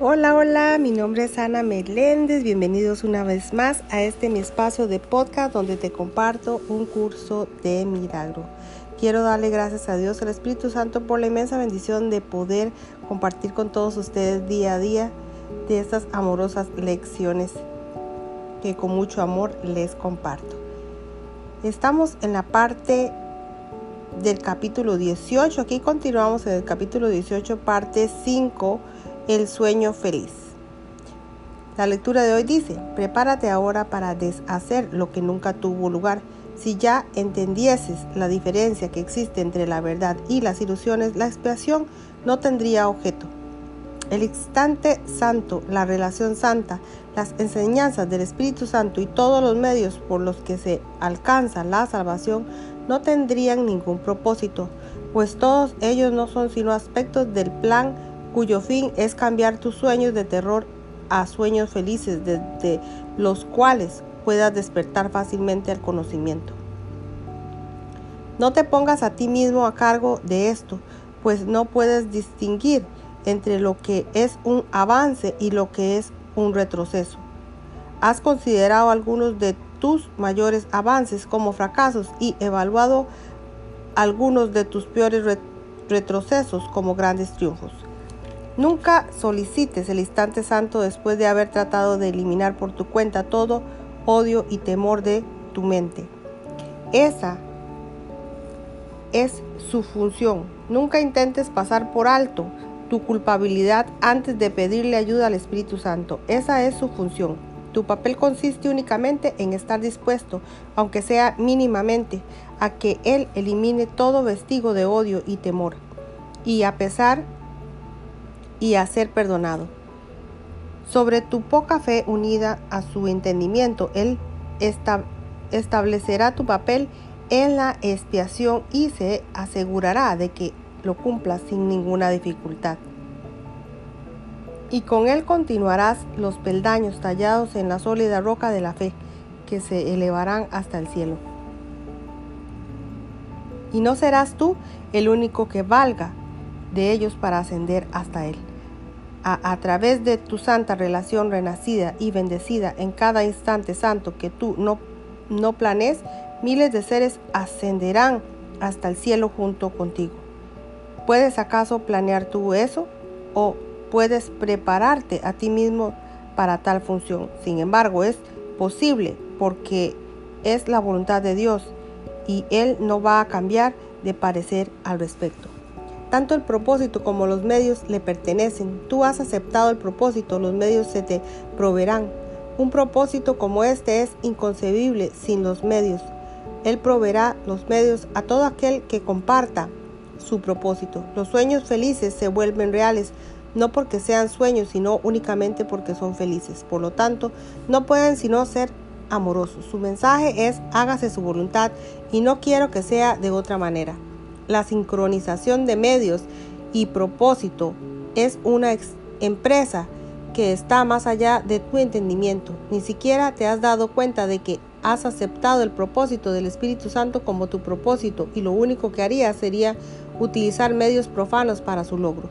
Hola, hola, mi nombre es Ana Meléndez, bienvenidos una vez más a este mi espacio de podcast donde te comparto un curso de milagro. Quiero darle gracias a Dios, al Espíritu Santo, por la inmensa bendición de poder compartir con todos ustedes día a día de estas amorosas lecciones que con mucho amor les comparto. Estamos en la parte del capítulo 18, aquí continuamos en el capítulo 18, parte 5 el sueño feliz. La lectura de hoy dice, prepárate ahora para deshacer lo que nunca tuvo lugar. Si ya entendieses la diferencia que existe entre la verdad y las ilusiones, la expiación no tendría objeto. El instante santo, la relación santa, las enseñanzas del Espíritu Santo y todos los medios por los que se alcanza la salvación no tendrían ningún propósito, pues todos ellos no son sino aspectos del plan cuyo fin es cambiar tus sueños de terror a sueños felices, desde los cuales puedas despertar fácilmente al conocimiento. No te pongas a ti mismo a cargo de esto, pues no puedes distinguir entre lo que es un avance y lo que es un retroceso. Has considerado algunos de tus mayores avances como fracasos y evaluado algunos de tus peores retrocesos como grandes triunfos. Nunca solicites el instante santo después de haber tratado de eliminar por tu cuenta todo odio y temor de tu mente. Esa es su función. Nunca intentes pasar por alto tu culpabilidad antes de pedirle ayuda al Espíritu Santo. Esa es su función. Tu papel consiste únicamente en estar dispuesto, aunque sea mínimamente, a que Él elimine todo vestigo de odio y temor. Y a pesar y a ser perdonado. Sobre tu poca fe unida a su entendimiento, Él establecerá tu papel en la expiación y se asegurará de que lo cumplas sin ninguna dificultad. Y con Él continuarás los peldaños tallados en la sólida roca de la fe, que se elevarán hasta el cielo. Y no serás tú el único que valga de ellos para ascender hasta Él a, través de tu santa relación renacida y bendecida en cada instante santo que tú no, no planees, miles de seres ascenderán hasta el cielo junto contigo. ¿Puedes acaso planear tú eso? ¿O puedes prepararte a ti mismo para tal función? Sin embargo, es posible porque es la voluntad de Dios y Él no va a cambiar de parecer al respecto. Tanto el propósito como los medios le pertenecen. Tú has aceptado el propósito, los medios se te proveerán. Un propósito como este es inconcebible sin los medios. Él proveerá los medios a todo aquel que comparta su propósito. Los sueños felices se vuelven reales no porque sean sueños, sino únicamente porque son felices. Por lo tanto, no pueden sino ser amorosos. Su mensaje es hágase su voluntad y no quiero que sea de otra manera. La sincronización de medios y propósito es una empresa que está más allá de tu entendimiento. Ni siquiera te has dado cuenta de que has aceptado el propósito del Espíritu Santo como tu propósito y lo único que harías sería utilizar medios profanos para su logro.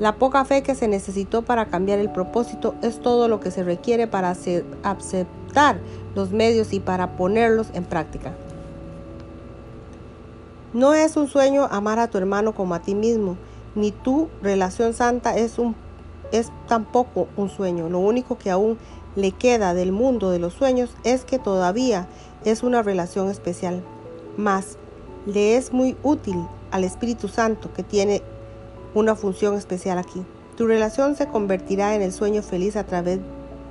La poca fe que se necesitó para cambiar el propósito es todo lo que se requiere para aceptar los medios y para ponerlos en práctica. No es un sueño amar a tu hermano como a ti mismo, ni tu relación santa es, un, es tampoco un sueño. Lo único que aún le queda del mundo de los sueños es que todavía es una relación especial. Mas le es muy útil al Espíritu Santo que tiene una función especial aquí. Tu relación se convertirá en el sueño feliz a través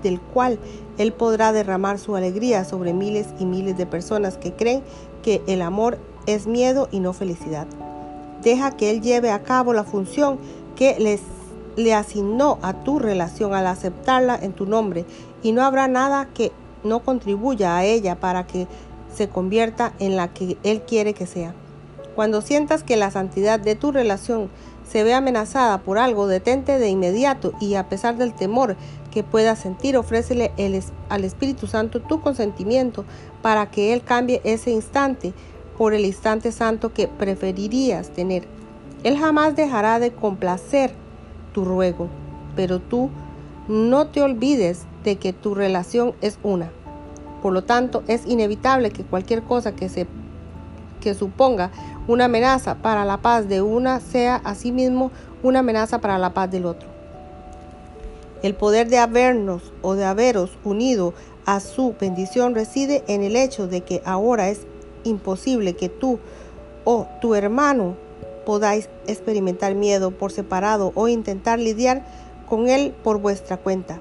del cual Él podrá derramar su alegría sobre miles y miles de personas que creen que el amor es miedo y no felicidad. Deja que Él lleve a cabo la función que les, le asignó a tu relación al aceptarla en tu nombre y no habrá nada que no contribuya a ella para que se convierta en la que Él quiere que sea. Cuando sientas que la santidad de tu relación se ve amenazada por algo, detente de inmediato y a pesar del temor que puedas sentir, ofrécele al Espíritu Santo tu consentimiento para que Él cambie ese instante por el instante santo que preferirías tener. Él jamás dejará de complacer tu ruego. pero tú no te olvides de que tu relación es una. Por lo tanto, es inevitable que cualquier cosa que se que suponga una amenaza para la paz de una sea asimismo una amenaza para la paz del otro. El poder de habernos o de haberos unido a su bendición reside en el hecho de que ahora es imposible que tú o tu hermano podáis experimentar miedo por separado o intentar lidiar con él por vuestra cuenta.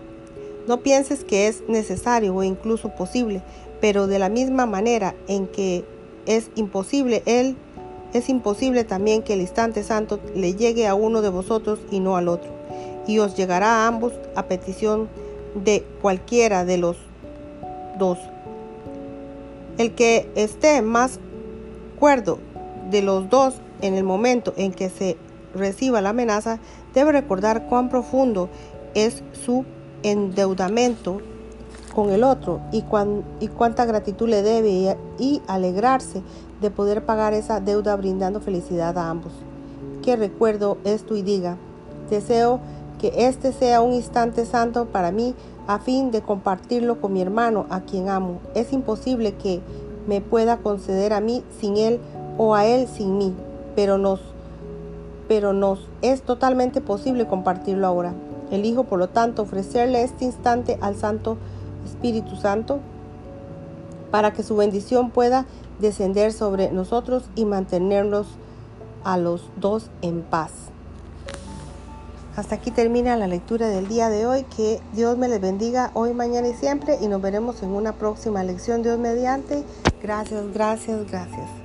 No pienses que es necesario o incluso posible, pero de la misma manera en que es imposible él, es imposible también que el instante santo le llegue a uno de vosotros y no al otro, y os llegará a ambos a petición de cualquiera de los dos. El que esté más cuerdo de los dos en el momento en que se reciba la amenaza, debe recordar cuán profundo es su endeudamiento con el otro y, y cuánta gratitud le debe y, alegrarse de poder pagar esa deuda brindando felicidad a ambos. Que recuerdo esto y diga, deseo que este sea un instante santo para mí a fin de compartirlo con mi hermano a quien amo. Es imposible que me pueda conceder a mí sin él o a él sin mí, pero nos pero nos es totalmente posible compartirlo ahora. Elijo, por lo tanto, ofrecerle este instante al Santo Espíritu Santo para que su bendición pueda descender sobre nosotros y mantenernos a los dos en paz. Hasta aquí termina la lectura del día de hoy. Que Dios me les bendiga hoy, mañana y siempre. Y nos veremos en una próxima lección. Dios mediante. Gracias, gracias, gracias.